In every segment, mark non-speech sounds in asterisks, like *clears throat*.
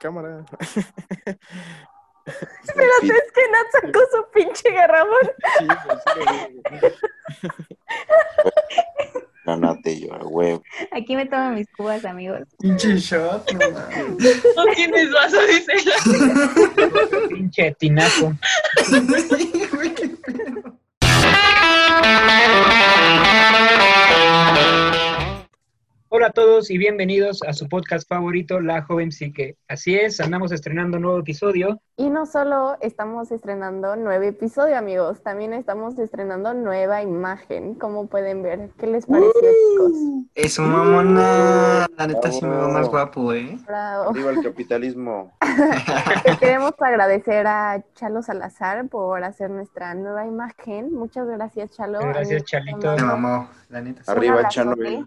cámara. Espérate, es que Nat sacó su pinche garrafón. Sí, pues, sí, lo vi. Granate yo, a huevo. Aquí me tomo mis cubas, amigos. Pinche shot, no mames. No tienes vaso, dice *laughs* Pinche tinaco. A todos y bienvenidos a su podcast favorito, La Joven Psique. Así es, andamos estrenando un nuevo episodio. Y no solo estamos estrenando nuevo episodio, amigos, también estamos estrenando nueva imagen, como pueden ver. ¿Qué les pareció, chicos? Eso, mamona. La neta sí me veo más guapo, ¿eh? Bravo. Arriba el capitalismo. *laughs* Queremos agradecer a Chalo Salazar por hacer nuestra nueva imagen. Muchas gracias, Chalo. Gracias, Chalito. Me mamó, la neta. sí. Arriba, abrazote.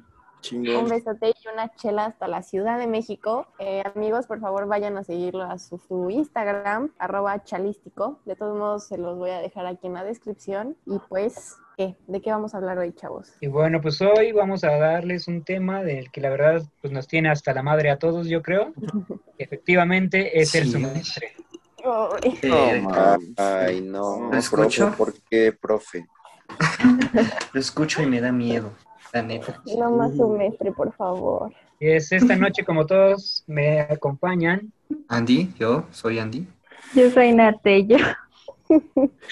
Un besote y una chela hasta la Ciudad de México. Eh, amigos, por favor, vayan a seguirlo a su, su Instagram, arroba chalístico. De todos modos, se los voy a dejar aquí en la descripción. Y pues, ¿qué? ¿De qué vamos a hablar hoy, chavos? Y bueno, pues hoy vamos a darles un tema del que la verdad pues nos tiene hasta la madre a todos, yo creo. *laughs* Efectivamente es el semestre. Ay, No, ay, no. ¿Lo escucho? Profe, ¿por qué, profe? *laughs* lo escucho y me da miedo, la neta. no más semestre, por favor. Y es esta noche, como todos me acompañan, Andy, yo soy Andy. Yo soy Natello.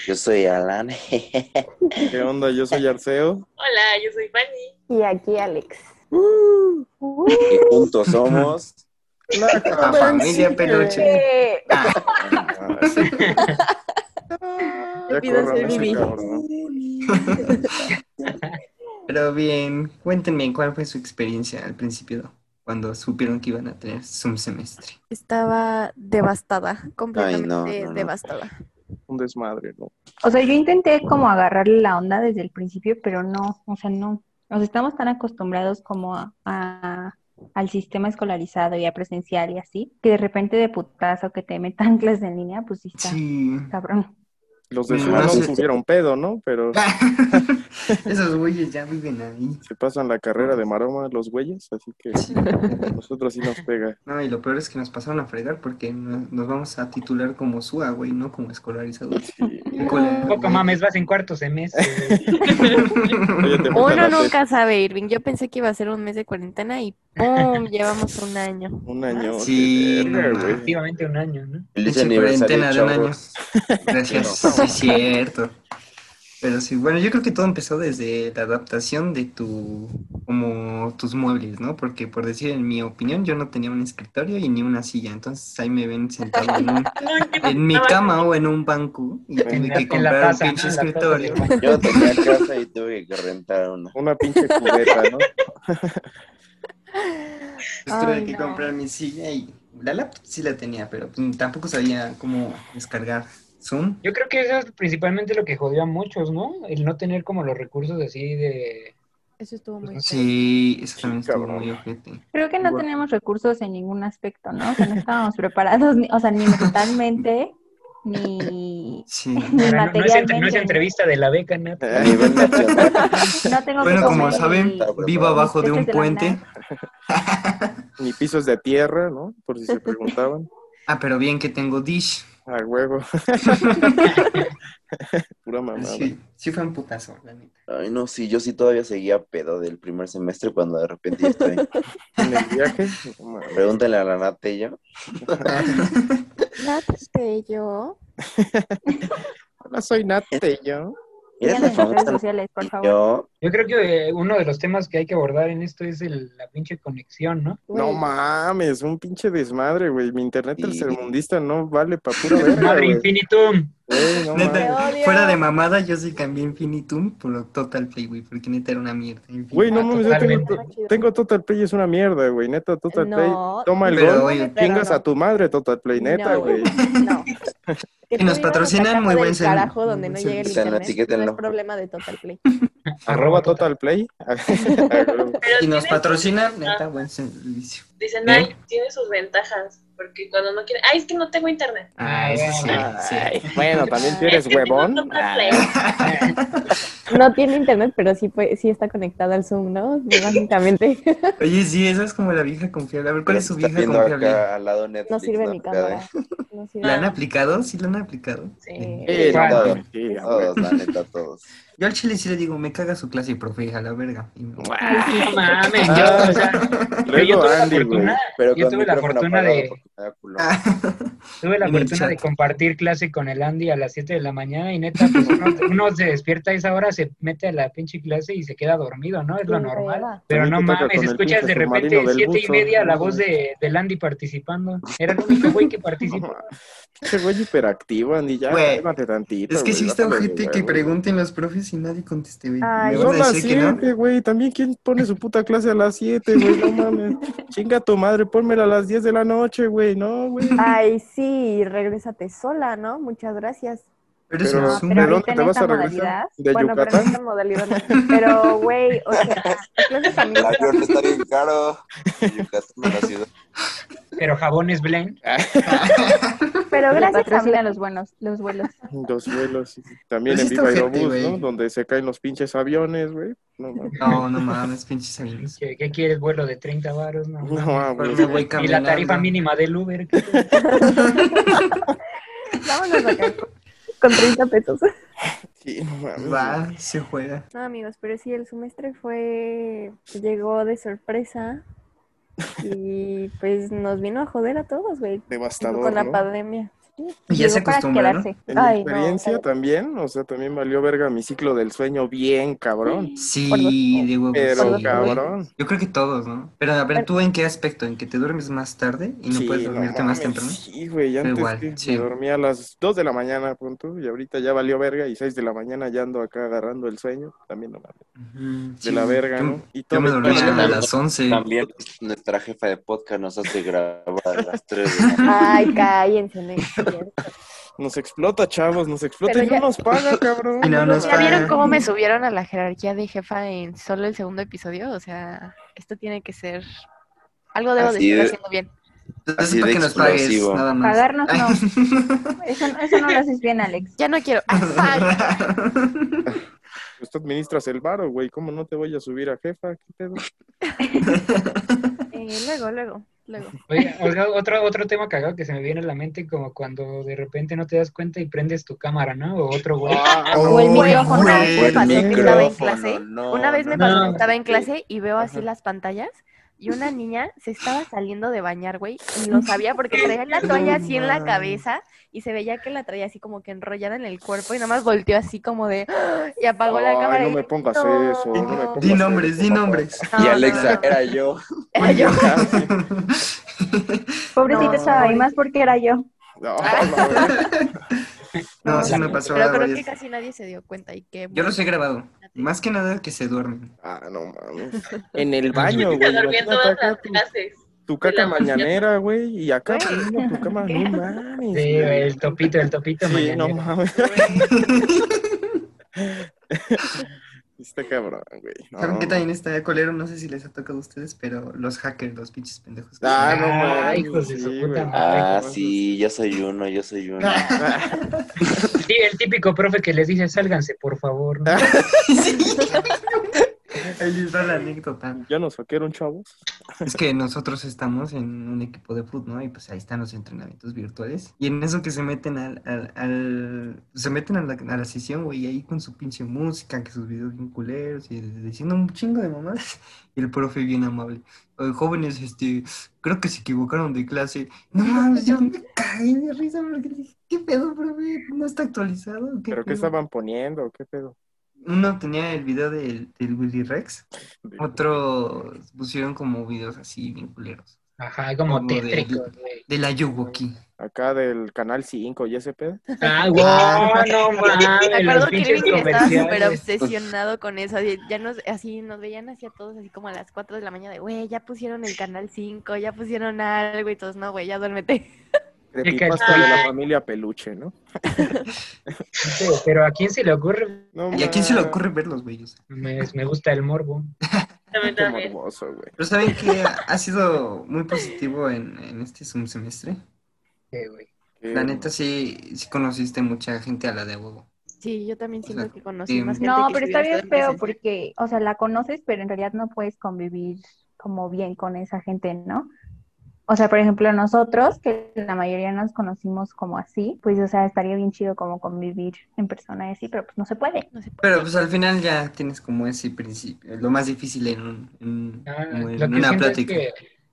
Yo soy Alan. *laughs* ¿Qué onda? Yo soy Arceo. Hola, yo soy Fanny. Y aquí, Alex. y juntos somos. La familia peluche. Eh, Ah, *laughs* sí. Ya pido ser Vivi. Pero bien, cuéntenme cuál fue su experiencia al principio, cuando supieron que iban a tener un semestre. Estaba devastada, completamente no, no, no. devastada. Un desmadre, ¿no? O sea, yo intenté como agarrarle la onda desde el principio, pero no, o sea, no. O sea, estamos tan acostumbrados como a, a- al sistema escolarizado y a presencial y así, que de repente de putazo que te metan *laughs* clases en línea, pues sí está Sí. cabrón. Los de su no no pedo, ¿no? Pero *laughs* *laughs* Esos güeyes ya viven ahí. se pasan la carrera de maroma los güeyes, así que Sí. *laughs* nosotros sí nos pega. No, y lo peor es que nos pasaron a fregar porque no- nos vamos a titular como SUA, güey, no como escolarizados. Sí. Poco mames, vas en cuarto semestre. Uno nunca sabe, Irving. Yo pensé que iba a ser un mes de cuarentena y ¡pum! Llevamos un año. Un año. Sí, no güey. Efectivamente un año, ¿no? Feliz cuarentena de un año. Gracias, sí, es cierto. Pero sí, bueno, yo creo que todo empezó desde la adaptación de tu, como tus muebles, ¿no? Porque por decir, en mi opinión, yo no tenía un escritorio y ni una silla, entonces ahí me ven sentado en, un- *laughs* en mi cama o en un banco y tuve En que comprar un pinche escritorio. Yo tenía casa y tuve que rentar una. *laughs* Una pinche cubeta, ¿no? *laughs* Entonces tuve Ay, que no. comprar mi silla y la laptop sí la tenía, pero pues, tampoco sabía cómo descargar Zoom. Yo creo que eso es principalmente lo que jodió a muchos, ¿no? El no tener como los recursos así de... Eso estuvo muy Pues, Sí, eso también Sí, estuvo cabrón. muy ojete. Creo que no Bueno. tenemos recursos en ningún aspecto, ¿no? O sea, no estábamos preparados, ni- o sea, ni mentalmente, ni, Sí. ni Ahora, no, no es, entre- no es materialmente. entrevista de la beca. A nivel nacional. No tengo que Bueno, como saben, y- vivo abajo de un de puente. Ni pisos de tierra, ¿no? Por si se preguntaban. Ah, pero bien que tengo dish. A huevo. *laughs* Pura mamada. Sí, sí fue un putazo, la neta. Ay, no, sí, yo sí todavía seguía pedo del primer semestre cuando de repente ya estoy. *laughs* En el viaje. Pregúntale a la Natella. Nate, yo. *laughs* Hola, soy Nate, yo. ¿Eres Síganme la en las redes famosa sociales, por favor. yo? Yo creo que eh, uno de los temas que hay que abordar en esto es el- la pinche conexión, ¿no? No mames, un pinche desmadre, güey. Mi internet Sí. tercermundista no vale pa' pura verga, Madre infinitum. Güey, no Neta, fuera de mamada, yo sí cambié Infinitum por Total Play, güey, porque neta era una mierda. Güey, no Ah, mames, yo tengo, Total Play, es una mierda, güey. Neta, Total Play. Toma el Pero, gol, oye, pero chingas no. a tu madre, Total Play, neta, No. güey. No. *laughs* Que Y nos patrocinan, muy buen carajo donde no buen llegue el servicio. internet. No Etiquétenlo. es problema de Total Play. *laughs* Arroba Total Play. *laughs* Y nos patrocinan, neta, buen servicio. Dicen, ¿Eh? ay, tiene sus ventajas, porque cuando no quiere, ay, es que no tengo internet. Ah, eso sí, sí. Ay, bueno, también tú eres Es que tengo huevón. Ah. *laughs* No tiene internet, pero sí, fue, sí está conectada al Zoom, ¿no? Básicamente. *laughs* Oye, sí, esa es como la vieja confiable. A ver, ¿cuál es su vieja confiable? al lado Netflix. No sirve mi cámara. No sirve. ¿La han aplicado? ¿Sí la han aplicado? Sí. sí, Todos, huevo. la neta, todos. Yo al chile sí le digo, me caga su clase, profe, a la verga. Y me- No mames, yo, o sea, pero yo tuve la Andy, fortuna, Pero yo tuve la micrófono fortuna de, *laughs* tuve la fortuna compartir clase con el Andy a las 7 de la mañana y neta, pues uno, *laughs* uno se despierta a esa hora, se mete a la pinche clase y se queda dormido, ¿no? Es lo normal. Pero no mames, escuchas de repente siete y media la voz de, del Andy participando. Era el único güey que *laughs* participó. Ese güey hiperactivo, Andy, ya, tantito. Es que sí está ojete que pregunten los profes y nadie conteste, güey. Ay, Son a las decir que no. 7, güey. También, ¿quién pone su puta clase a las 7, güey? No mames. Chinga tu madre, pónmela a las 10 de la noche, güey. No, güey. Ay, sí, regrésate sola, ¿no? Muchas gracias. Pero, es Pero- un No, pero ¿De dónde te vas a regresar? modalidad, ¿De bueno, pero en Yucatán? esta modalidad no. Pero, güey, o sea, las clases también El avión está bien caro. Yucatán, la ciudad. Pero jabones Blend. *laughs* Pero gracias a patrocinan los buenos, los vuelos. *laughs* Dos vuelos. y También en Viva Aerobús, ¿no? Donde se caen los pinches aviones, güey. No mames. No, no mames, pinches aviones. ¿Qué, qué quieres? Vuelo de 30 varos, no. No, güey. Y la tarifa mínima del Uber. *laughs* Vámonos acá con- con 30 pesos. Sí, no mames. Va, se juega. No, amigos, pero sí, el semestre fue. Llegó de sorpresa. Y pues nos vino a joder a todos, güey. Devastador, Con la ¿no? pandemia. Y ya se Llegó para acostumbra, ¿no? quedarse. En mi Ay, no, experiencia cállate. también, o sea, también valió verga mi ciclo del sueño bien cabrón. Sí, de huevos. Pero sí, güey. cabrón. Yo creo que todos, ¿no? Pero a ver, ¿tú en qué aspecto? ¿En que te duermes más tarde y no Sí, puedes dormirte no más temprano? Sí, güey, antes Igual, que sí. me dormía a las 2 de la mañana, punto, y ahorita ya valió verga, y 6 de la mañana ya ando acá agarrando el sueño, también no mames, Ujú, de sí. la verga, Yo- ¿no? Y Yo me dormía a las 11. También nuestra jefa de podcast nos hace grabar a las 3 de la *laughs* mañana. Ay, cállense, no cierto. *laughs* Nos explota, chavos, nos explota Pero y no nos paga, *laughs* cabrón. Y no nos ¿Ya vieron cómo me subieron a la jerarquía de jefa en solo el segundo episodio? O sea, esto tiene que ser... Algo debo de Así estar de- haciendo bien. Entonces, Así para de que nos pagues, explosivo. nada más. Pagarnos no. *laughs* Eso, eso no lo haces bien, Alex. Ya no quiero... Ah. Pues tú administras el varo, güey, ¿cómo no te voy a subir a jefa? ¿Qué pedo? Eh, luego, luego, luego. *laughs* Oye, oiga, otro, otro tema cagado que se me viene a la mente, como cuando de repente no te das cuenta y prendes tu cámara, ¿no? O otro güey. Ah, O el no, micrófono. Una vez me el pasó que estaba en micrófono, clase. no, Una vez me no, pasó no. que estaba en clase y veo así Ajá. las pantallas y una niña se estaba saliendo de bañar, güey, y lo sabía *laughs* porque traía la toalla así en la cabeza y se veía que la traía así como que enrollada en el cuerpo y nada más volteó así como de *gasps* y apagó la Ay, cámara. no y me pongas "No". eso, no me pongas Di nombres, eso, di nombres. *laughs* Y No, Alexa, no, no. era yo. *laughs* Era yo. Pobrecita No. estaba ahí más porque era yo. No. No, No, sí me pasó Pero creo que casi nadie se dio cuenta y que Yo los he grabado. Más que nada que se duermen. Ah, no mames. *laughs* En el baño, Se güey. imagínate todas acá las tu, clases. tu caca mañanera, güey, y acá *laughs* poniendo tu cama, no mames. Sí, güey, el topito, el topito Sí, no mañanero. mames. *laughs* Está cabrón, güey. No, ¿Saben qué también está colero? No sé si les ha tocado a ustedes, pero los hackers, los pinches pendejos. que- Ah, no Ah, mames. hijos de su sí, puta madre. Ah, sí, yo soy uno, yo soy uno. Sí, el típico profe que les dice, sálganse, por favor. ¿no? *laughs* *laughs* Sí. Ahí les da la anécdota. Ya nos saquearon, chavos. Es que nosotros estamos en un equipo de fútbol, ¿no? Y pues ahí están los entrenamientos virtuales. Y en eso que se meten al, al, al- se meten a la, a la sesión, güey, ahí con su pinche música, que sus videos bien culeros, y diciendo un chingo de mamadas. *laughs* Y el profe bien amable. "Oye, jóvenes, este, creo que se equivocaron de clase. No mames, yo me caí de risa porque dije, ¿qué pedo, profe? ¿No está actualizado? ¿Qué ¿Pero qué pedo?". estaban poniendo? ¿Qué pedo? Uno tenía el video del, del Willy Rex, otro pusieron como videos así bien culeros. Ajá, como Como de- tétricos, güey. De la Yuwoki. Acá del canal 5 y ese pedo. Ah, güey, no mames, Me acuerdo que Irving estaba súper obsesionado con eso. así, Ya nos, así nos veían así a todos, así como a las 4 de la mañana, de, güey, ya pusieron el canal 5, ya pusieron algo y todos, no, güey, ya duérmete. Creepypasta de la familia Peluche, ¿no? Sí, Pero ¿a quién se le ocurre? No ¿Y a quién se le ocurre ver los bellos? Me, me gusta el morbo. También, Qué morboso, güey. Pero ¿saben que ha sido muy positivo en, en este semestre? Sí, güey. La neta sí, sí conociste mucha gente a la de huevo. Sí, yo también O siento sea, que conocí sí. más gente No, que pero está bien feo porque, o sea, la conoces, pero en realidad no puedes convivir como bien con esa gente, ¿no? O sea, por ejemplo, nosotros, que la mayoría nos conocimos como así, pues, o sea, estaría bien chido como convivir en persona y así, pero pues no se puede. No Pero pues al final ya tienes como ese principio, lo más difícil en, un- en- Ah, como en lo que una es plática. que,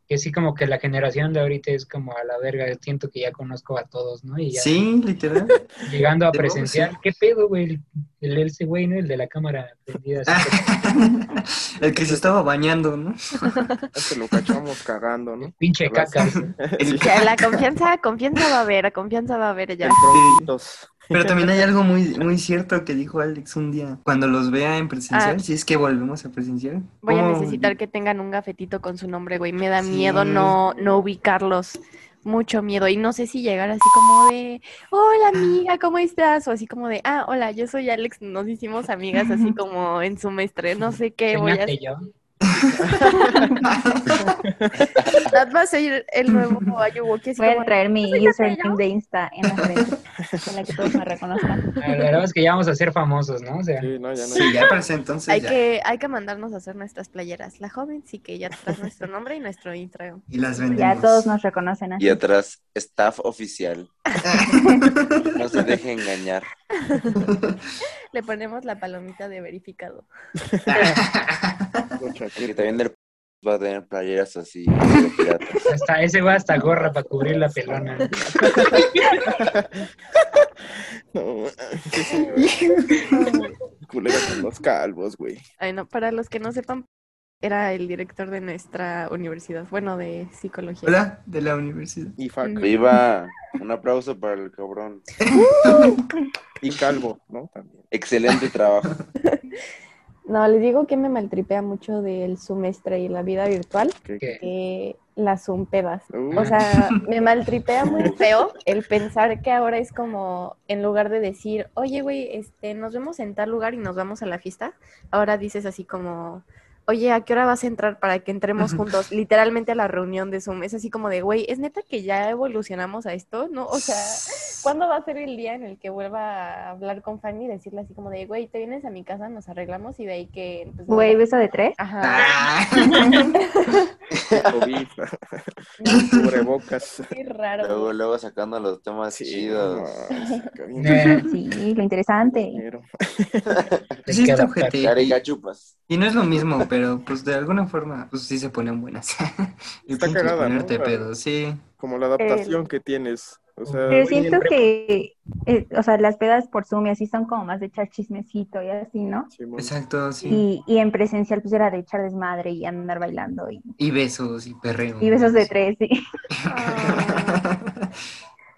que sí, como que la generación de ahorita es como a la verga. Siento que ya conozco a todos, ¿no? Y ya Sí, literal. llegando a presenciar. ¿qué pedo, güey? El, el ese güey, ¿no? El de la cámara prendida. así que- *laughs* El que se estaba bañando, ¿no? *laughs* Ya se lo cachamos cagando, ¿no? Pinche caca. *laughs* El- La confianza, confianza va a haber, confianza va a haber ya. El. Pero también hay algo muy, muy cierto que dijo Alex un día. Cuando los vea en presencial, Ah. si es que volvemos a presenciar. Voy a ¿cómo- necesitar que tengan un gafetito con su nombre, güey. Me da Sí. miedo no, no ubicarlos. Mucho miedo. Y no sé si llegar así como de, hola amiga, ¿cómo estás? O así como de, ah, hola, yo soy Alex. Nos hicimos amigas así *laughs* como en su semestre. No sé qué voy a yo. Nat va a ser el nuevo Ayuwoki. Voy a traer mi "Soy username Natalia". de Insta en la frente, para que todos me reconozcan. La verdad es que ya vamos a ser famosos, ¿no? O sea, Sí, no, ya no. Sí, ya para ese entonces Hay ya. que, hay que mandarnos a hacer nuestras playeras. La joven sí que ya trae nuestro nombre y nuestro Instagram. Y las Ya vendemos. todos nos reconocen así. Y atrás, staff oficial. *laughs* No se deje engañar. Le ponemos la palomita de verificado. *laughs* Con chaqueta. Que también del va a tener playeras así, piratas. hasta ese va hasta gorra para cubrir la pelona. *laughs* No. Culera con los calvos, güey. Ay, no, para los que no sepan, era el director de nuestra universidad, bueno, de psicología. Hola, de la universidad. Y. Ujú. Viva, un aplauso para el cabrón. *laughs* Y calvo, ¿no? También. Excelente trabajo. *laughs* No, les digo que me maltripea mucho del semestre y la vida virtual, ¿Qué- eh, las zumpedas. Uh, O sea, *laughs* me maltripea muy feo el pensar que ahora es como, en lugar de decir, oye, güey, este, nos vemos en tal lugar y nos vamos a la fiesta, ahora dices así como, oye, ¿a qué hora vas a entrar para que entremos juntos? Literalmente a la reunión de Zoom. Es así como de, güey, ¿es neta que ya evolucionamos a esto? ¿No? O sea, ¿cuándo va a ser el día en el que vuelva a hablar con Fanny y decirle así como de, güey, te vienes a mi casa, nos arreglamos y de ahí que... pues, Güey, va- beso de tres. Ajá. *laughs* Ah. COVID, *laughs* cubrebocas. Qué raro. Luego, luego sacando los temas Sí, chidos. no, Sí, lo interesante. ojete. Carica chupas. Y no es lo mismo, pero *laughs* pues de alguna forma, pues sí se ponen buenas. *laughs* Está cagada, ¿no? ponerte Claro. pedo, sí. Como la adaptación que tienes. O sea, Pero siento que, eh, o sea, las pedas por Zoom y así son como más de echar chismecito y así, ¿no? Simón. Exacto, sí. Y, y en presencial pues era de echar desmadre y andar bailando y, Y besos y perreo. y besos de tres, sí. *laughs* *laughs*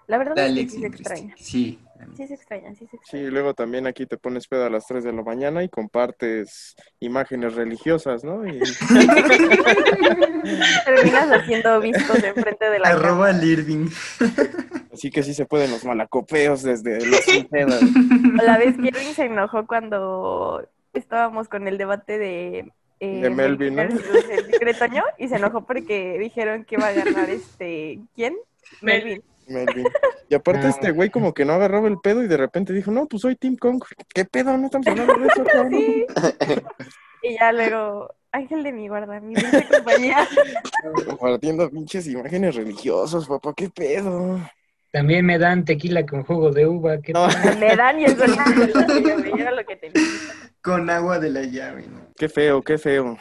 La verdad De es que sí se extraña. Sí. Sí se extraña, sí se Sí, extraña. luego también aquí te pones pedo a las 3 de la mañana y compartes imágenes religiosas, ¿no? Y *laughs* Terminas haciendo vistos enfrente de la Arroba al Irving. así que sí se pueden los malacopeos desde *laughs* los. O la vez que Irving se enojó cuando estábamos con el debate de... eh, De Melvin, ¿no? El Tigre Toño, y se enojó porque dijeron que iba a ganar este... ¿Quién? Melvin. Melvin. Y aparte este güey como que no agarraba el pedo y de repente dijo, no, pues soy Team Kong. ¿Qué pedo? No estamos hablando de eso, cabrón. Sí. Y ya luego, Ángel de mi guarda, mi dulce *laughs* compañía. Compartiendo pinches imágenes religiosas, papá, ¿qué pedo? También me dan tequila con jugo de uva. ¿qué No. Me dan y eso es lo que yo era lo que tenía. Con agua de la llave, ¿no? Qué feo, qué feo.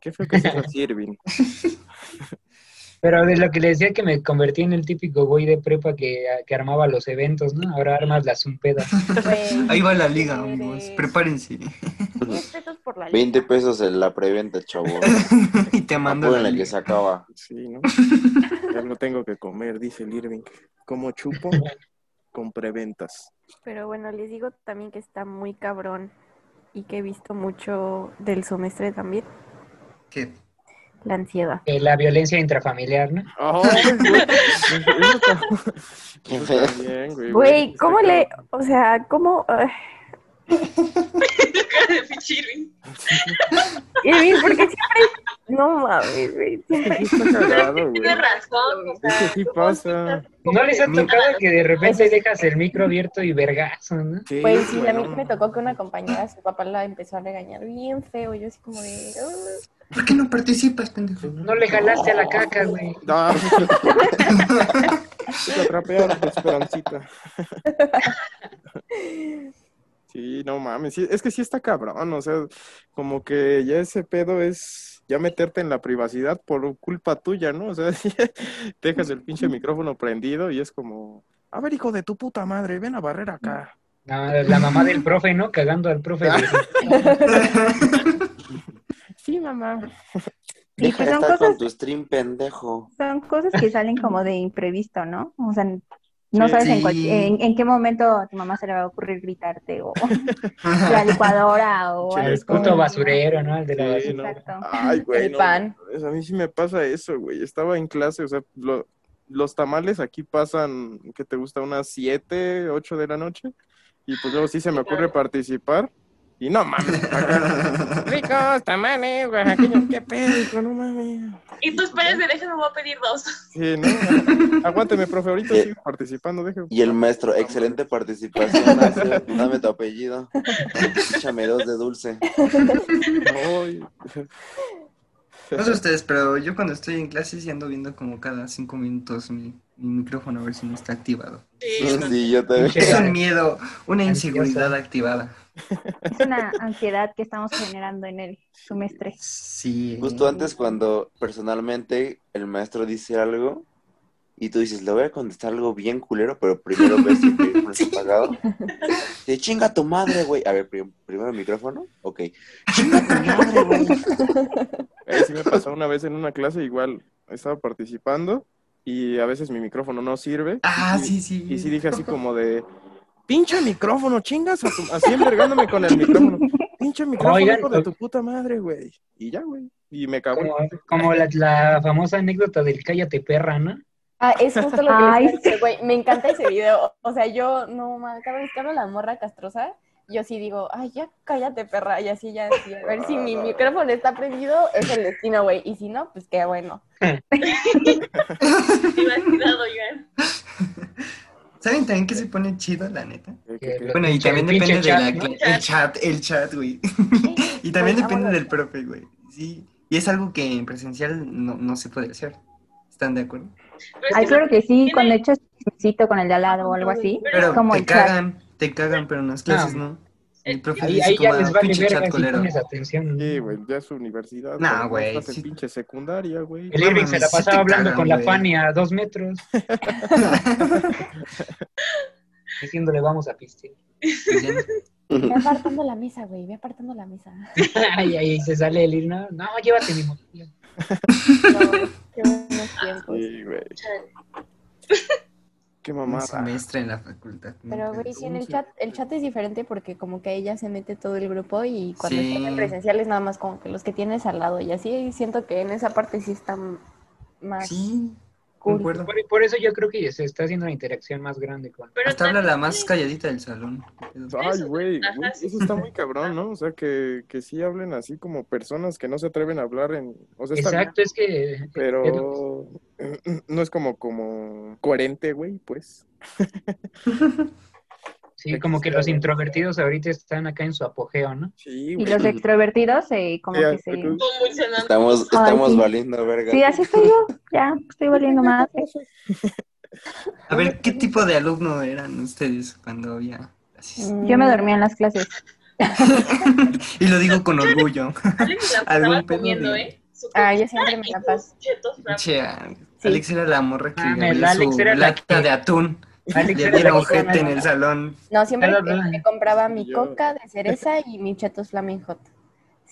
Qué feo que seas así, Irving. *laughs* Pero de lo que le decía que me convertí en el típico güey de prepa que, que armaba los eventos, ¿no? Ahora armas las zumpedas. *laughs* Ahí va la liga, amigos. Prepárense. 10 pesos por la 20 liga. pesos en la preventa, chavo. *laughs* y te mando la Apúrenle que se acaba. Sí, ¿no? *laughs* Ya no tengo que comer, dice el Irving. ¿Cómo chupo? Con preventas. Pero bueno, les digo también que está muy cabrón y que he visto mucho del semestre también, ¿Qué? La ansiedad. Eh, la violencia intrafamiliar, ¿no? *laughs* ¡Ay, *laughs* güey! ¿cómo le, o sea, cómo, *laughs* porque siempre. No mames, güey. Güey. Tienes razón. o Es que sea, sí ¿cómo pasa. ¿No les ha tocado que de repente dejas el micro abierto y vergazo, no? Sí, Pues sí, güey, a mí me tocó que una compañera, su papá la empezó a regañar bien feo. Yo así como de. ¿Por qué no participas, pendejo? No le jalaste a la caca, güey. No, *laughs* te atrapearon esperancita. *laughs* Sí, no mames, sí, es que sí está cabrón, o sea, como que ya ese pedo es ya meterte en la privacidad por culpa tuya, ¿no? O sea, *laughs* dejas el pinche micrófono prendido y es como, a ver, hijo de tu puta madre, ven a barrer acá. No, la mamá del profe, ¿no? Cagando al profe. de- Sí, mamá. *laughs* Deja pues son cosas, con tu stream, pendejo. son cosas que salen como de imprevisto, ¿no? O sea, no Sí. sabes en, cual- en, en qué momento a tu mamá se le va a ocurrir gritarte o *laughs* la licuadora o es Puto basurero, ¿no? El de la Sí, basura. no. Exacto. Ay, güey, El no pan. A mí sí me pasa eso, güey. Estaba en clase, o sea, lo- los tamales aquí pasan, ¿qué te gusta? Unas 7, 8 de la noche. Y pues luego sí se me ocurre participar. Y no mames, *laughs* ricos tamales, oaxaqueños, qué pedo, no mames. Y tú esperas de déjame, voy a pedir dos. Sí, no, aguánteme, profe, ahorita sigo participando, déjeme. Y el maestro, excelente participación. *laughs* Dame tu apellido. Échame dos de dulce. No sé ustedes, pero yo cuando estoy en clase sí ando viendo como cada cinco minutos mi, mi micrófono a ver si no está activado. Sí, Sí, yo también. Es un miedo, una inseguridad activada. Es una ansiedad que estamos generando en el semestre. Sí. Justo antes cuando personalmente el maestro dice algo y tú dices, le voy a contestar algo bien culero, pero primero ves si el micrófono está apagado. Te chinga tu madre, güey. A ver, prim- primero el micrófono. Ok. Chinga tu madre, güey. *laughs* Eh, sí me pasó una vez en una clase, igual estaba participando y a veces mi micrófono no sirve. Ah, Y- sí, sí. Y sí dije así como de, pinche micrófono, chingas, a tu- así envergándome con el micrófono. Pinche micrófono, Oigan, hijo de tu puta madre, güey. Y ya, güey. Y me cagó. Como, como la, la famosa anécdota del cállate perra, ¿no? Ah, es justo lo que *laughs* güey. Me encanta ese video. O sea, yo, no, cada vez que hablo la morra castrosa, yo sí digo, ay, ya cállate, perra. Y así ya, sí, a ver si mi micrófono está prendido, es el destino, güey. Y si no, pues qué bueno. ¿Saben también que se pone chido, la neta? Bueno, y también depende de la chat. El chat, el chat, güey. *laughs* Y también Güey, depende del profe, güey. Sí. Y es algo que en presencial no, no se puede hacer. ¿Están de acuerdo? Ay, claro que sí, tiene- cuando echas chismecito con el de al lado o algo así. Pero como te el chat. cagan, te cagan, pero en las clases no. El profe Ahí, dice ahí ya como, les "Ah, vale pinche verga chat si culero". pones atención. Sí, güey, ya es universidad. Nah, no güey, Estás en sí. pinche secundaria, güey. El No Irving se la pasaba hablando cagan, con la. Fanny a dos metros. *laughs* Diciéndole vamos a pistear. Ya Ve apartando la mesa, güey. Ve apartando la mesa. *laughs* Ay, ahí se sale el ir, no, no, llévate mi mochila. *laughs* No, qué buenos tiempos. Sí, güey. Qué Un semestre en la facultad. Pero, güey, sí, en el chat, el chat es diferente porque como que ella se mete todo el grupo y cuando Sí. están en presenciales nada más como que los que tienes al lado y así siento que en esa parte sí está m- más Sí, cool. Por, por eso yo creo que se está haciendo una interacción más grande con. Pero Hasta habla la más calladita del salón. Ay, güey, eso está muy cabrón, ¿no? O sea, que, que sí hablen así como personas que no se atreven a hablar en... O sea, está bien, Exacto, es que. pero *clears throat* no es como, como coherente, güey, pues. *laughs* Sí, como que los introvertidos ahorita están acá en su apogeo, ¿no? Sí, Y los extrovertidos eh, como Sí, que se... Convulsionando. Estamos, Ay, estamos sí. valiendo verga. Sí, así estoy yo, *laughs* ya estoy valiendo más. A ver, ¿qué tipo de alumno eran ustedes cuando había Yo me dormía en las clases. *laughs* Y lo digo con orgullo. Alex la *laughs* comiendo, de- ¿eh? Ah, yo siempre me la paso. Che. Alex era la morra que Ah, Alex su era la lata que- de atún. Alex Le dieron ojete en el salón. No, siempre me compraba mi Yo- coca de cereza y mi chetos Flaming Hot.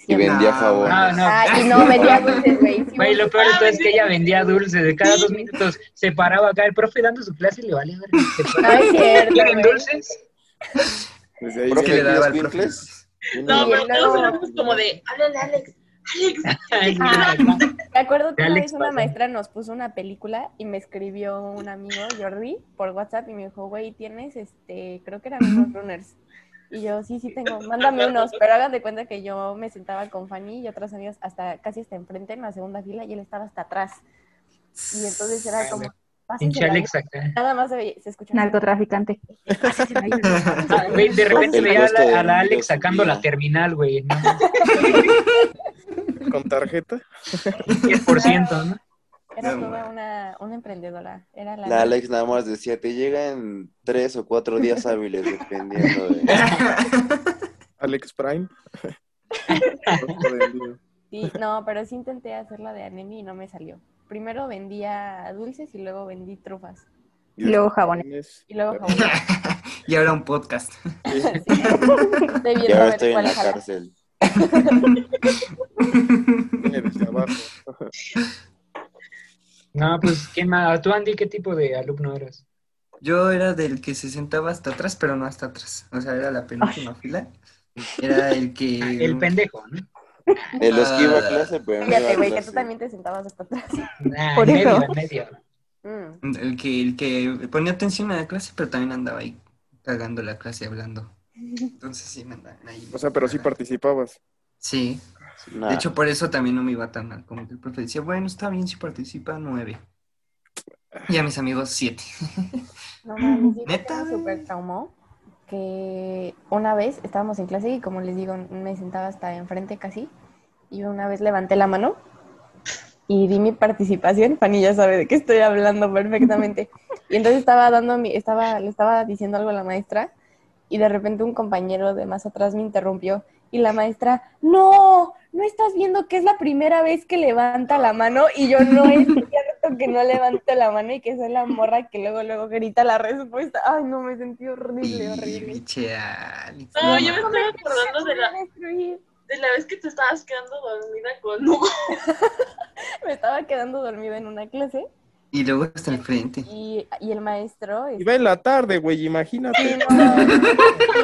Y Siempre. vendía No, jabón. No, no. Ah, y no vendía dulces, güey. Sí, *laughs* Güey, lo peor de Ah, todo es que ella vendía dulce. De cada dos minutos se paraba acá el profe dando su clase y le valía. Se *laughs* No es cierto, ¿Quieren dulces? Desde ahí Profe, ¿Qué le daba al ¿quieres profe? No, pero todos éramos como de, háblale, Alex. Alex. Me acuerdo que una Alex vez una pasa. maestra nos puso una película y me escribió un amigo, Jordi, por WhatsApp y me dijo, güey, tienes, este, creo que eran *laughs* unos runners. Y yo, sí, sí tengo, mándame unos, pero hagan de cuenta que yo me sentaba con Fanny y otras amigas hasta casi hasta enfrente en la segunda fila y él estaba hasta atrás. Y entonces era como. Nada más se, se escuchaba. Narcotraficante. Ah, güey, de repente veía a la, a la Alex sacando la terminal, güey. ¿no? *laughs* Con tarjeta. 10%, ¿no? Era toda una, una emprendedora. Era la, La Alex nada más decía, te llega en tres o cuatro días hábiles, dependiendo de... *laughs* Alex Prime. *laughs* Sí, no, pero sí intenté hacerla de Anemi y no me salió. Primero vendía dulces y luego vendí trufas. Y Luego jabones. Y luego jabón. *laughs* y ahora un podcast. Sí. Debiendo Y ahora ver estoy en la jala. cárcel. Viene desde abajo. No, pues, ¿qué más? ¿Tú, Andy, qué tipo de alumno eras? Yo era del que se sentaba hasta atrás, pero no hasta atrás. O sea, era la penúltima fila. Era el que... El pendejo, ¿no? De los que iba a Ah. clase, pero Fíjate, güey, que tú también te sentabas hasta atrás. Nah, Por en eso. medio, en medio. Mm. El que, el que ponía atención a la clase, pero también andaba ahí cagando la clase hablando. Entonces sí me andaban ahí. O sea, pero sí participabas. Sí. Nah. De hecho, por eso también no me iba tan mal. Como que el profe decía, bueno, está bien si participa, nueve. Y a mis amigos, siete. No mames, ¿Neta? súper traumó que una vez estábamos en clase y como les digo, me sentaba hasta enfrente casi y una vez levanté la mano y di mi participación, Fanny ya sabe de qué estoy hablando perfectamente. Y entonces estaba dando mi, estaba, le estaba diciendo algo a la maestra y de repente un compañero de más atrás me interrumpió y la maestra, no, no estás viendo que es la primera vez que levanta la mano y yo no es *laughs* cierto que no levanto la mano y que soy la morra que luego luego grita la respuesta. Ay, no, me sentí horrible, horrible. No, no yo me estaba acordando de la, Destruir. de la vez que te estabas quedando dormida con. *laughs* Me estaba quedando dormida en una clase Y luego hasta el frente. y, y el maestro... este, Iba en la tarde, güey, Sí, imagínate. no.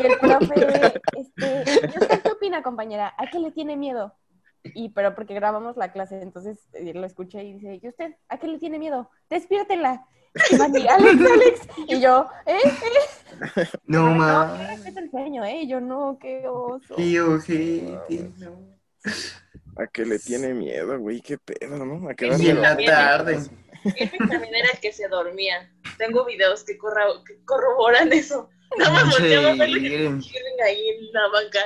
Y el profe, este, ¿y usted qué opina, compañera? ¿A qué le tiene miedo? Y, pero porque grabamos la clase, entonces eh, lo escuché y dice, ¿y usted a qué le tiene miedo? Despiértenla. Y Alex, Alex. Y yo, ¿eh? ¿eh? No mames. respeto el sueño, ¿eh? Y yo, no, qué oso. Qué ojete, no. A que le tiene miedo, güey, qué pedo, ¿no? A Y quedarse en la tarde. También era el que se dormía. Tengo videos que, corro- que corroboran eso. Nada más volteaba a. Irving ahí en la banca.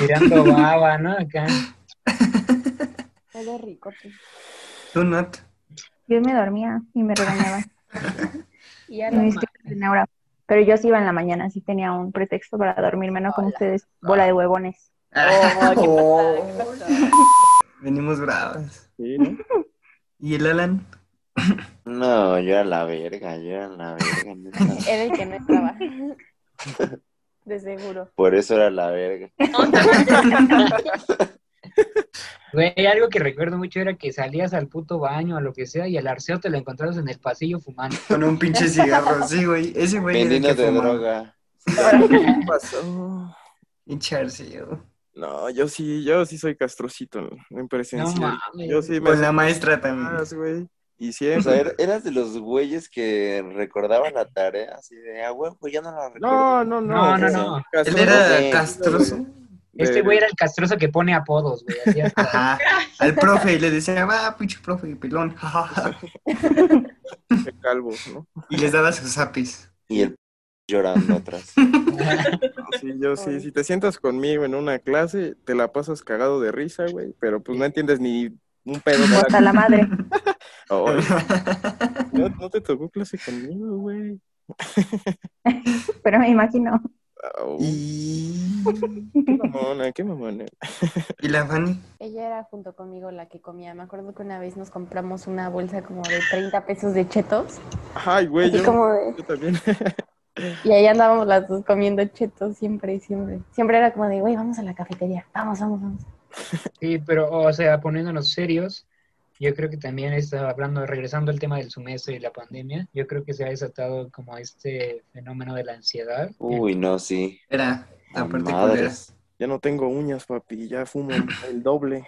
Tirando baba, ¿no? Acá. Todo rico. pues. Tú, Nat. Yo me dormía y me regañaban. *laughs* Y mis Aura. Pero yo sí iba en la mañana, sí tenía un pretexto para dormirme, no como Hola. ustedes, bola de huevones. Oh, qué *laughs* Oh. pasada, qué pasada. Venimos bravas. Sí, ¿no? ¿Y el Alan? No, yo era la verga, yo era la verga. *laughs* Era el que no estaba. De seguro. Por eso era la verga. No, *laughs* Güey, algo que recuerdo mucho era que salías al puto baño, a lo que sea, y al arceo te lo encontrabas en el pasillo fumando. Con un pinche cigarro. Sí, güey. Ese güey Vendiendo de droga. ¿Qué pasó? Pinche arceo. No, yo sí, yo sí soy castrocito en presencial. mames. yo sí me Con la maestra también. más, güey. Y O siempre. sea, er- eras de los güeyes que recordaban la tarea así de, ah, güey, pues ya no la recuerdo. No, no, no. No, no, no. Él era Sí. castroso. Este de- güey era el castroso que pone apodos, güey. así hasta- Ajá. Al profe y le decía, va, pinche profe, pelón. *laughs* de calvo, ¿no? Y les daba sus zapis. Y el llorando atrás. *laughs* Sí, yo sí, si te sientas conmigo en una clase, te la pasas cagado de risa, güey, pero pues no entiendes ni un pedo Hasta la madre. *laughs* *laughs* No, no te tocó clase conmigo, güey. Pero me imagino. Y... qué mamona, qué mamona. ¿Y la Fanny? Ella era junto conmigo la que comía. Me acuerdo que una vez nos compramos una bolsa como de 30 pesos de chetos. Ay, güey, yo, como de... yo también. *laughs* Y ahí andábamos las dos comiendo chetos siempre, siempre. Siempre era como de, güey, vamos a la cafetería. Vamos, vamos, vamos. *laughs* Sí, pero, o sea, poniéndonos serios, yo creo que también está hablando, regresando al tema del semestre y la pandemia, yo creo que se ha desatado como este fenómeno de la ansiedad. Uy, no, sí. Era culera. madres. Ya no tengo uñas, papi, ya fumo *laughs* el doble.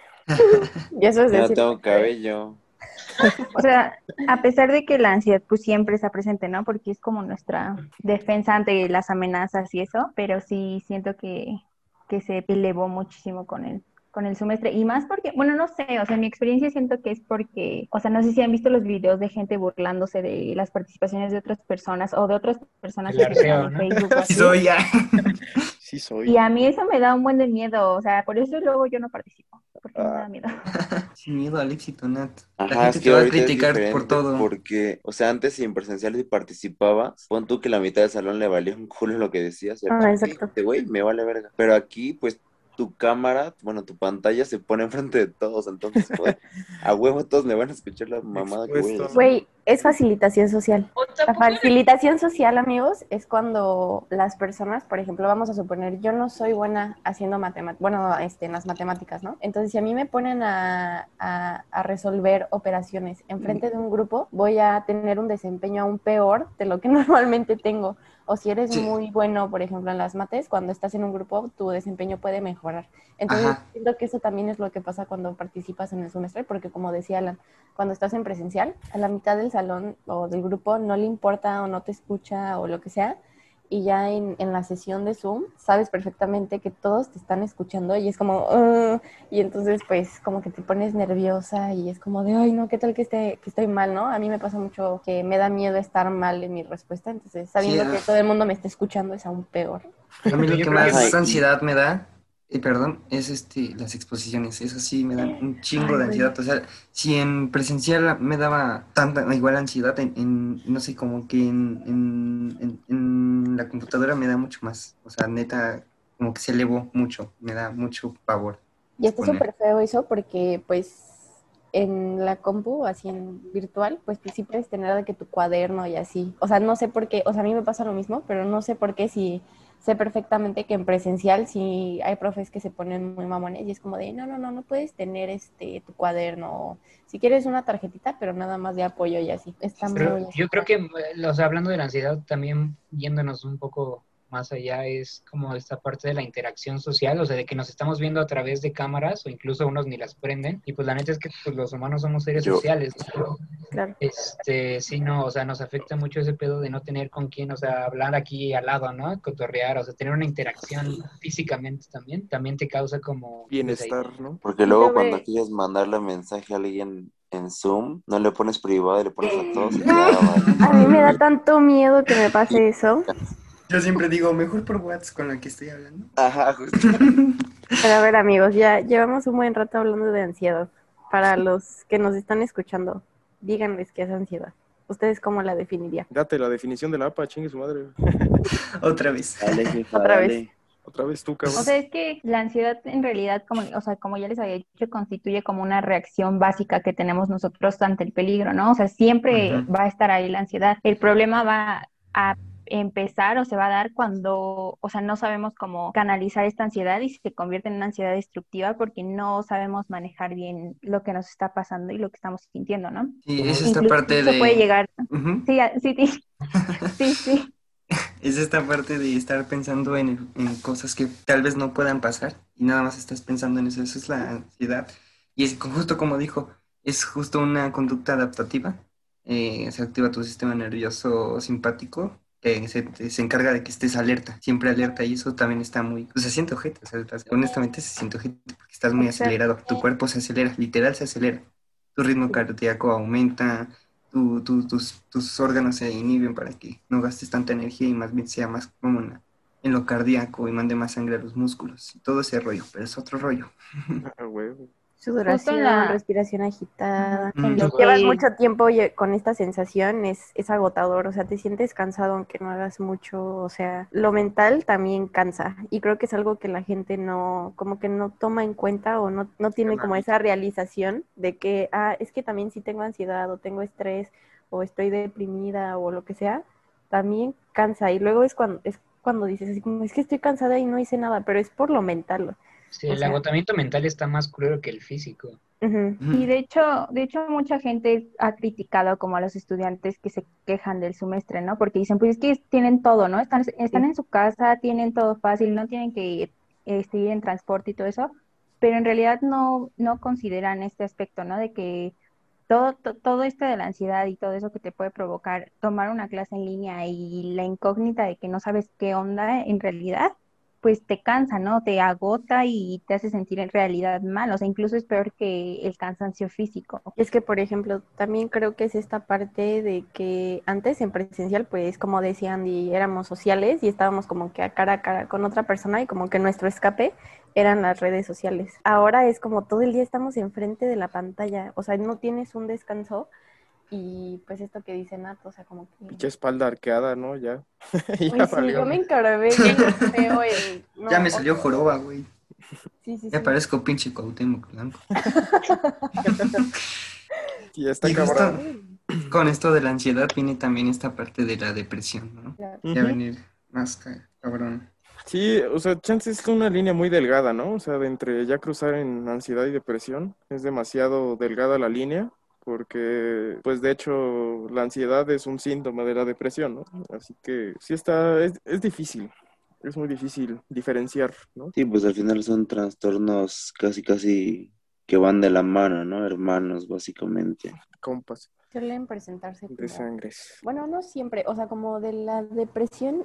Y eso es Ya no decir, tengo cabello. *laughs* O sea, a pesar de que la ansiedad pues siempre está presente, ¿no? Porque es como nuestra defensa ante las amenazas y eso, pero sí siento que, que se elevó muchísimo con el, con el semestre. Y más porque, bueno, no sé, o sea, en mi experiencia siento que es porque, o sea, no sé si han visto los videos de gente burlándose de las participaciones de otras personas o de otras personas El que están arceo, en ¿no? Facebook. *laughs* Sí así. soy ya. *laughs* Sí soy. Y a mí eso me da un buen de miedo, o sea, por eso luego yo no participo, porque me da miedo. *laughs* Sin miedo al éxito, Nat. La gente es te va a criticar por todo. Porque, o sea, antes si en presencial si participabas, pon tú que la mitad del salón le valía un culo lo que decías. Ah, exacto. este güey, me vale verga. Pero aquí, pues, tu cámara, bueno, tu pantalla se pone enfrente de todos, entonces, pues, a huevo todos me van a escuchar la mamada que voy a Expuesto. decir. Güey, es facilitación social. La facilitación social, amigos, es cuando las personas, por ejemplo, vamos a suponer, yo no soy buena haciendo matemáticas, bueno, este, en las matemáticas, ¿no? Entonces, si a mí me ponen a, a- a resolver operaciones enfrente de un grupo, voy a tener un desempeño aún peor de lo que *laughs* normalmente tengo. O si eres Sí. muy bueno, por ejemplo, en las mates, cuando estás en un grupo, tu desempeño puede mejorar. Entonces, Ajá. siento que eso también es lo que pasa cuando participas en el semestre, porque como decía Alan, cuando estás en presencial, a la mitad del salón o del grupo no le importa o no te escucha o lo que sea, y ya en, en la sesión de Zoom sabes perfectamente que todos te están escuchando y es como, y entonces pues como que te pones nerviosa y es como de, ay no, ¿qué tal que, esté, que estoy mal, no? A mí me pasa mucho que me da miedo estar mal en mi respuesta, entonces sabiendo Sí, que ah. todo el mundo me está escuchando es aún peor. A mí lo que más ansiedad me da, eh, perdón, es este las exposiciones. Eso sí me dan un chingo Ay, de ansiedad. O sea, si en presencial me daba tanta igual ansiedad, en, en- no sé, como que en, en- la computadora me da mucho más. O sea, neta, como que se elevó mucho, me da mucho pavor. Y está súper feo eso porque pues en la compu, así en virtual, pues sí puedes tener de que tu cuaderno y así. O sea, no sé por qué, o sea, a mí me pasa lo mismo, pero no sé por qué si sé perfectamente que en presencial sí hay profes que se ponen muy mamones y es como de, no, no, no, no puedes tener este tu cuaderno. Si quieres una tarjetita, pero nada más de apoyo y así. Está Pero muy... yo creo que, eh, o sea, hablando de la ansiedad, también yéndonos un poco más allá, es como esta parte de la interacción social, o sea, de que nos estamos viendo a través de cámaras o incluso unos ni las prenden. Y pues la neta es que pues, los humanos somos seres Yo- sociales. ¿no? Claro. Este, sí, no, o sea, nos afecta mucho ese pedo de no tener con quién, o sea, hablar aquí al lado, ¿no? Cotorrear, o sea, tener una interacción físicamente también, también te causa como... pues, Bienestar, ¿no? Porque luego Yo cuando quieres mandarle mensaje a alguien en Zoom, no le pones privado y le pones a todos y ya, vale. *laughs* A mí me da tanto miedo que me pase eso. *laughs* Yo siempre digo, mejor por WhatsApp con la que estoy hablando. Ajá, justo. Pero a ver, amigos, ya llevamos un buen rato hablando de ansiedad. Para los que nos están escuchando, díganles qué es ansiedad. ¿Ustedes cómo la definirían? Date la definición de la APA, chingue su madre. *laughs* Otra vez. Dale, jefa, *laughs* Otra vez. Otra vez tú, cabrón. O sea, es que la ansiedad en realidad, como, o sea, como ya les había dicho, constituye como una reacción básica que tenemos nosotros ante el peligro, ¿no? O sea, siempre va a estar ahí la ansiedad. El problema va a empezar o se va a dar cuando, o sea, no sabemos cómo canalizar esta ansiedad y se convierte en una ansiedad destructiva porque no sabemos manejar bien lo que nos está pasando y lo que estamos sintiendo, ¿no? Sí, es esta Incluso parte eso puede de... llegar, Ujú. sí, a- sí, sí, *laughs* sí, sí. Es esta parte de estar pensando en, en cosas que tal vez no puedan pasar y nada más estás pensando en eso. Eso es la ansiedad. Y es justo como dijo, es justo una conducta adaptativa. Eh, se activa tu sistema nervioso simpático que se, te- se encarga de que estés alerta, siempre alerta y eso también está muy... O sea, se siente ojete, o sea, estás- honestamente se siente ojete porque estás muy Exacto. acelerado. Tu cuerpo se acelera, literal se acelera. Tu ritmo cardíaco aumenta, tu- tu- tus, tus órganos se inhiben para que no gastes tanta energía y más bien sea más como en, lo cardíaco y mande más sangre a los músculos. Todo ese rollo, pero es otro rollo. *laughs* Ah, huevo. Sudoración, la- respiración agitada. Lo llevas mucho tiempo ye- con esta sensación, es, es agotador, o sea, te sientes cansado aunque no hagas mucho, o sea, lo mental también cansa y creo que es algo que la gente no, como que no toma en cuenta o no, no tiene como esa realización de que, ah, es que también si tengo ansiedad o tengo estrés o estoy deprimida o lo que sea, también cansa y luego es cuando, es cuando dices es que estoy cansada y no hice nada, pero es por lo mental. Sí, o el sea- agotamiento mental está más cruel que el físico. Y de hecho, de hecho mucha gente ha criticado como a los estudiantes que se quejan del semestre, ¿no? Porque dicen, pues es que tienen todo, ¿no? Están, están Sí. en su casa, tienen todo fácil, no tienen que ir, este, ir en transporte y todo eso, pero en realidad no, no consideran este aspecto, ¿no? De que todo, to- todo esto de la ansiedad y todo eso que te puede provocar tomar una clase en línea y la incógnita de que no sabes qué onda en realidad, pues te cansa, ¿no? Te agota y te hace sentir en realidad mal. O sea, incluso es peor que el cansancio físico. Es que, por ejemplo, también creo que es esta parte de que antes en presencial, pues como decía Andy, éramos sociales y estábamos como que a cara a cara con otra persona y como que nuestro escape eran las redes sociales. Ahora es como todo el día estamos enfrente de la pantalla, o sea, no tienes un descanso y pues esto que dice Nat, o sea, como que... Pinche espalda arqueada, ¿no? Ya. *laughs* Uy, ya sí, valió. yo me *laughs* feo el... no, Ya me o- salió joroba, güey. Sí, sí, Ya sí. parezco pinche Cuauhtémoc Blanco. *laughs* Y está Y justo cabrón. con esto de la ansiedad viene también esta parte de la depresión, ¿no? Claro. Ya venir más ca- cabrón. Sí, o sea, chance es una línea muy delgada, ¿no? O sea, de entre ya cruzar en ansiedad y depresión, es demasiado delgada la línea, porque, pues, de hecho, la ansiedad es un síntoma de la depresión, ¿no? Así que sí está, es, es difícil, es muy difícil diferenciar, ¿no? Sí, pues al final son trastornos casi, casi que van de la mano, ¿no? Hermanos, básicamente. Compas Suelen presentarse de como... sangres. Bueno, no siempre, o sea, como de la depresión,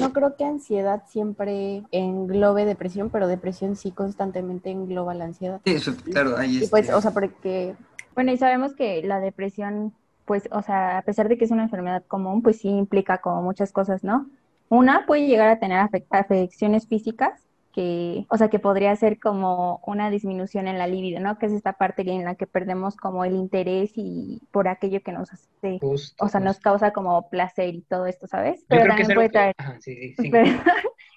no creo que ansiedad siempre englobe depresión, pero depresión sí constantemente engloba la ansiedad. Sí, eso, claro, ahí Y pues, este, o sea, porque Bueno, y sabemos que la depresión, pues, o sea, a pesar de que es una enfermedad común, pues sí implica como muchas cosas, ¿no? Una puede llegar a tener afec- afecciones físicas que, o sea, que podría ser como una disminución en la libido, ¿no? Que es esta parte en la que perdemos como el interés y por aquello que nos hace, Justo, o sea, nos causa como placer y todo esto, ¿sabes? Pero también puede traer Ajá, sí, sí, *laughs* sí. pero-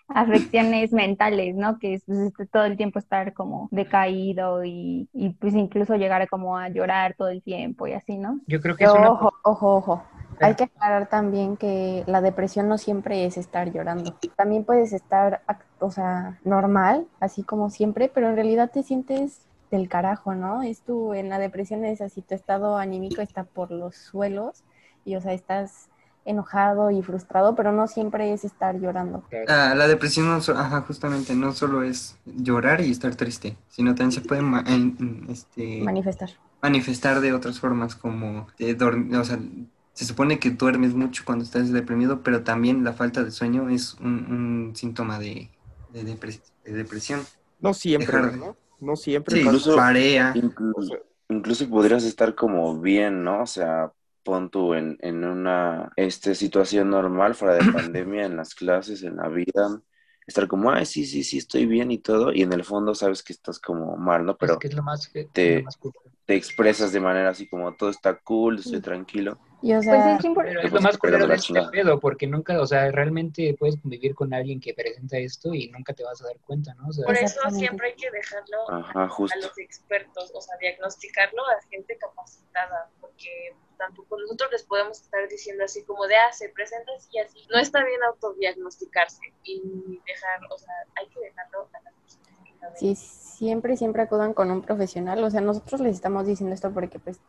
afecciones mentales, ¿no? Que es pues, este, todo el tiempo estar como decaído y, y pues incluso llegar a como a llorar todo el tiempo y así, ¿no? Yo creo que es Pero una... ojo, ojo, ojo. Ah. Hay que aclarar también que la depresión no siempre es estar llorando. También puedes estar, o sea, normal, así como siempre, pero en realidad te sientes del carajo, ¿no? Es tu, en la depresión es así, tu estado anímico está por los suelos y, o sea, estás enojado y frustrado, pero no siempre es estar llorando. ah, la depresión, no so- ajá, justamente, no solo es llorar y estar triste, sino también se puede ma- en- en, este, Manifestar. manifestar de otras formas, como de dormir, o sea, se supone que duermes mucho cuando estás deprimido, pero también la falta de sueño es un, un síntoma de, de, depres- de depresión. No siempre, Dejar de- ¿no? No siempre. Sí, incluso- marea. Incluso, incluso podrías estar como bien, ¿no? O sea, pon tú en, en una este, situación normal, fuera de pandemia, en las clases, en la vida, estar como, ay, sí, sí, sí, estoy bien y todo, y en el fondo sabes que estás como mal, ¿no? Es Pero que es lo más... es te- lo más cool. te expresas de manera así como, todo está cool, estoy tranquilo. Y, o Pues sea, es importante. Pero es lo pues, más culero de este pedo, porque nunca, o sea, realmente puedes convivir con alguien que presenta esto y nunca te vas a dar cuenta, ¿no? O sea, Por eso siempre hay que dejarlo Ajá, a justo. los expertos, o sea, diagnosticarlo a gente capacitada, porque tampoco nosotros les podemos estar diciendo así como de, ah, se presenta así y así. No está bien autodiagnosticarse y dejar, o sea, hay que dejarlo a las personas. Sí, siempre, siempre acudan con un profesional. O sea, nosotros les estamos diciendo esto porque pues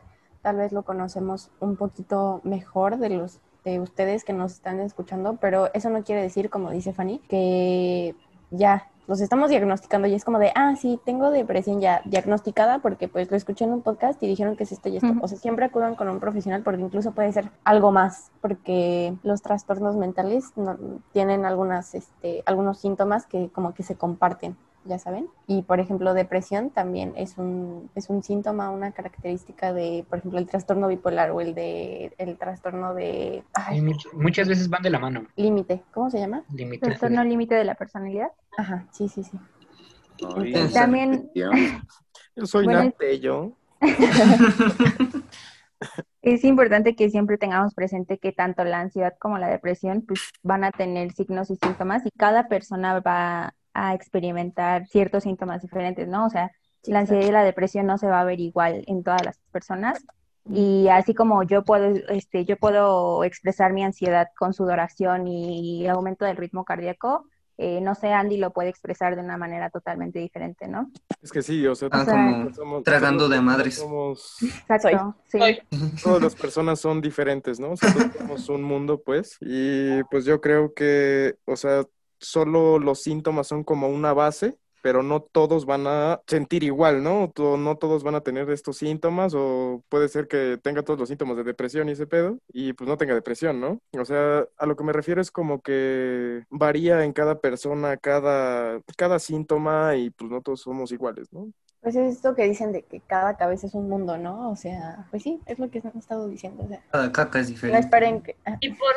tal vez lo conocemos un poquito mejor de los de ustedes que nos están escuchando, pero eso no quiere decir, como dice Fanny, que ya los estamos diagnosticando y es como de, ah, sí, tengo depresión ya diagnosticada porque pues lo escuché en un podcast y dijeron que es esto y esto. Ujú. O sea, siempre acudan con un profesional porque incluso puede ser algo más, porque los trastornos mentales no- tienen algunas, este, algunos síntomas que como que se comparten ya saben. Y por ejemplo, depresión también es un, es un síntoma, una característica de, por ejemplo, el trastorno bipolar o el de el trastorno de y ay, much- muchas veces van de la mano. límite. ¿Cómo se llama? Límite. Trastorno límite de la personalidad. Ajá, sí, sí, sí. También-. Yo soy Bueno, Nate, yo. *laughs* Es importante que siempre tengamos presente que tanto la ansiedad como la depresión pues, van a tener signos y síntomas y cada persona va a experimentar ciertos síntomas diferentes, ¿no? O sea, Sí, la ansiedad y la depresión no se va a ver igual en todas las personas. Y así como yo puedo, este, yo puedo expresar mi ansiedad con sudoración y aumento del ritmo cardíaco, eh, no sé, Andy lo puede expresar de una manera totalmente diferente, ¿no? Es que sí, o sea, Ah, O sea, como somos- tragando de todos madres. somos- Exacto, sí. Soy. todas las personas son diferentes, ¿no? O sea, todos somos un mundo, pues. Y pues yo creo que, o sea, solo los síntomas son como una base pero no todos van a sentir igual, ¿no? No todos van a tener estos síntomas o puede ser que tenga todos los síntomas de depresión y ese pedo y pues no tenga depresión, ¿no? O sea, a lo que me refiero es como que varía en cada persona, cada, cada síntoma y pues no todos somos iguales, ¿no? Pues es esto que dicen de que cada cabeza es un mundo, ¿no? O sea, pues sí, es lo que han estado diciendo. O sea, Cada caca es no diferente. esperen que... ah, Y por,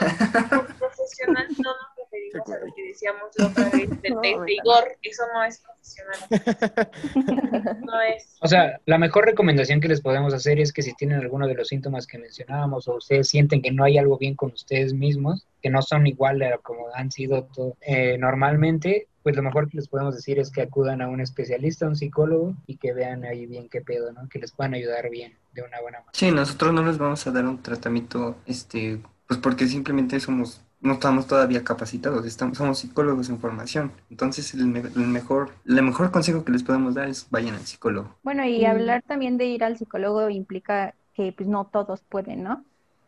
por profesional no nos referimos a lo que decíamos la otra vez *laughs* de. Eso no es profesional. *laughs* No es. O sea, la mejor recomendación que les podemos hacer es que si tienen alguno de los síntomas que mencionábamos o ustedes sienten que no hay algo bien con ustedes mismos, que no son igual a como han sido eh, normalmente, pues lo mejor que les podemos decir es que acudan a un especialista, a un psicólogo y que vean ahí bien qué pedo, ¿no? Que les puedan ayudar bien de una buena manera. Sí, nosotros no les vamos a dar un tratamiento, este, pues porque simplemente somos, no estamos todavía capacitados, estamos, somos psicólogos en formación. Entonces, el, me- el mejor, el mejor consejo que les podemos dar es vayan al psicólogo. Bueno, y hablar también de ir al psicólogo implica que pues no todos pueden, ¿no?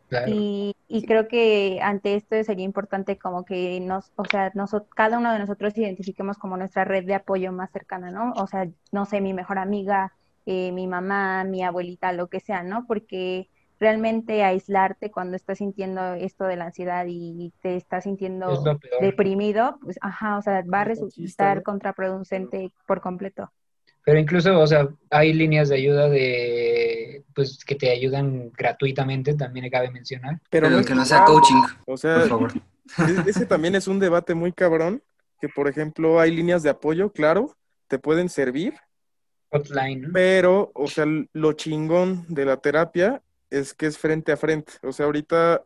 Claro. Y, y creo que ante esto sería importante como que nos, o sea, noso- cada uno de nosotros identifiquemos como nuestra red de apoyo más cercana, ¿no? O sea, no sé, mi mejor amiga, eh, mi mamá, mi abuelita, lo que sea, ¿no? Porque realmente aislarte cuando estás sintiendo esto de la ansiedad y te estás Es sintiendo deprimido, pues, ajá, o sea, va a resultar contraproducente por completo. Pero incluso, o sea, hay líneas de ayuda de, pues, que te ayudan gratuitamente, también cabe mencionar. Pero Pero no que no sea coaching, O sea, por favor. E- Ese también es un debate muy cabrón, que por ejemplo hay líneas de apoyo, claro, te pueden servir, Hotline, pero, o sea, lo chingón de la terapia es que es frente a frente. O sea, ahorita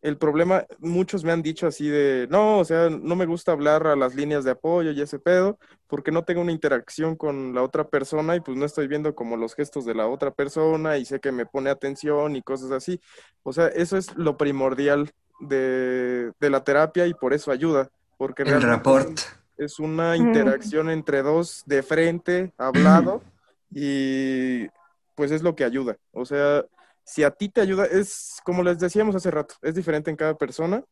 el problema, muchos me han dicho así de, no, o sea, no me gusta hablar a las líneas de apoyo y ese pedo, porque no tengo una interacción con la otra persona y pues no estoy viendo como los gestos de la otra persona y sé que me pone atención y cosas así. O sea, eso es lo primordial de, de la terapia y por eso ayuda, porque El rapport. es una interacción entre dos de frente, hablado, *clears throat* y pues es lo que ayuda. O sea, si a ti te ayuda, es como les decíamos hace rato, es diferente en cada persona.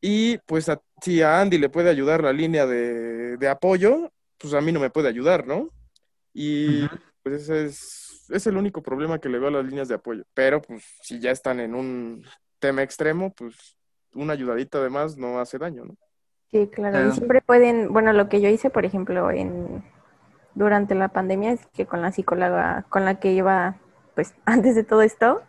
Y pues a- si a Andy le puede ayudar la línea de, de apoyo, pues a mí no me puede ayudar, ¿no? Y Ujú. pues ese es, es el único problema que le veo a las líneas de apoyo. Pero pues si ya están en un tema extremo, pues una ayudadita además no hace daño, ¿no? Sí, claro. Claro. Y siempre pueden, bueno, lo que yo hice, por ejemplo, en durante la pandemia es que con la psicóloga con la que iba, pues *laughs* antes de todo esto,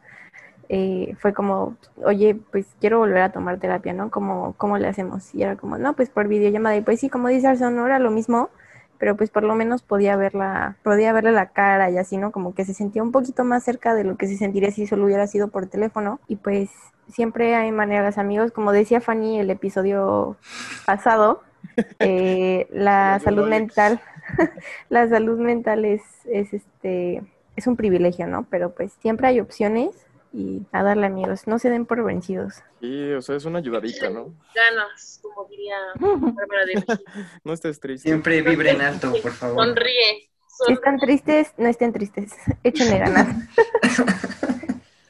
eh, fue como, oye, pues quiero volver a tomar terapia, ¿no? ¿Cómo, cómo le hacemos? Y era como, no, pues por videollamada. Y pues sí, como dice Arson, no era lo mismo, pero pues por lo menos podía verla, podía verle la cara y así, ¿no? Como que se sentía un poquito más cerca de lo que se sentiría si solo hubiera sido por teléfono. Y pues siempre hay maneras, amigos. Como decía Fanny el episodio pasado, *laughs* eh, la salud mental, *laughs* la salud mental es, es este, es un privilegio, ¿no? Pero pues siempre hay opciones y a darle amigos, no se den por vencidos. Sí, o sea, es una ayudadita, ¿no? Ganas, como diría Bárbara de. *laughs* No estés triste. Siempre vibren alto, por favor. Sonríe. Si sonríe. están tristes, no estén tristes, *laughs* échenle ganas.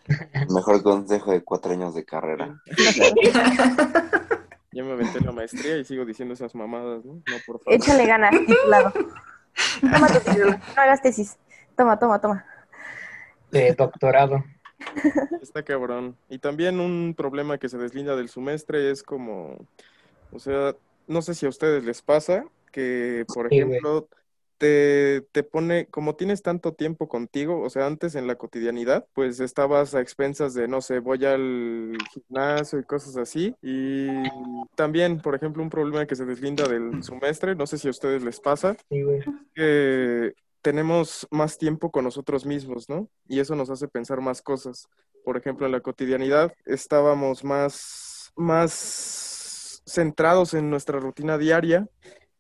*laughs* Mejor consejo de cuatro años de carrera. Ya me aventé la maestría y sigo diciendo esas mamadas, ¿no? No, por favor. Échale ganas, titulado. No hagas tesis. Toma, toma, toma. De doctorado. *laughs* Está cabrón. Y también un problema que se deslinda del semestre es como, o sea, no sé si a ustedes les pasa que, por Sí, güey. ejemplo, te, te pone, como tienes tanto tiempo contigo, o sea, antes en la cotidianidad, pues estabas a expensas de, no sé, voy al gimnasio y cosas así. Y también, por ejemplo, un problema que se deslinda del semestre, no sé si a ustedes les pasa, Sí, güey. que tenemos más tiempo con nosotros mismos, ¿no? Y eso nos hace pensar más cosas. Por ejemplo, en la cotidianidad estábamos más, más centrados en nuestra rutina diaria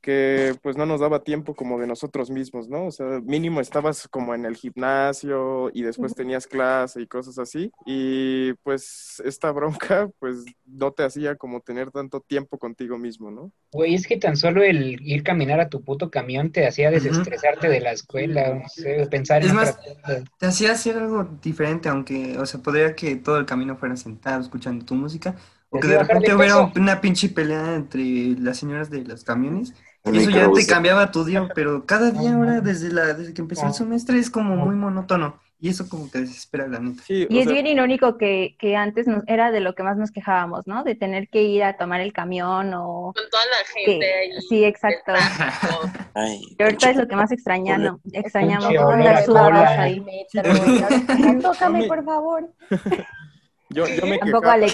que pues no nos daba tiempo como de nosotros mismos, ¿no? O sea, mínimo estabas como en el gimnasio y después tenías clase y cosas así. Y pues esta bronca pues no te hacía como tener tanto tiempo contigo mismo, ¿no? Güey, es que tan solo el ir caminar a tu puto camión te hacía desestresarte de la escuela, no sé, pensar en Es más, cosa. Te hacía hacer algo diferente, aunque, o sea, podría que todo el camino fuera sentado escuchando tu música, o que de repente hubiera una pinche pelea entre las señoras de los camiones Eso ya te cambiaba tu día, pero cada día ahora, desde la, desde que empezó el Ah. semestre, es como muy monótono. Y eso como te desespera, la neta. Sí, Y es sea, bien irónico que, que antes nos, era de lo que más nos quejábamos, ¿no? De tener que ir a tomar el camión o... Con toda la que- gente ahí. sí, exacto. *laughs* Ay, Y ahorita es lo que más extrañamos, extrañamos, cola. ahí. Metro, ya, *laughs* Tócame, por favor. *laughs* yo, yo me Tampoco Alex,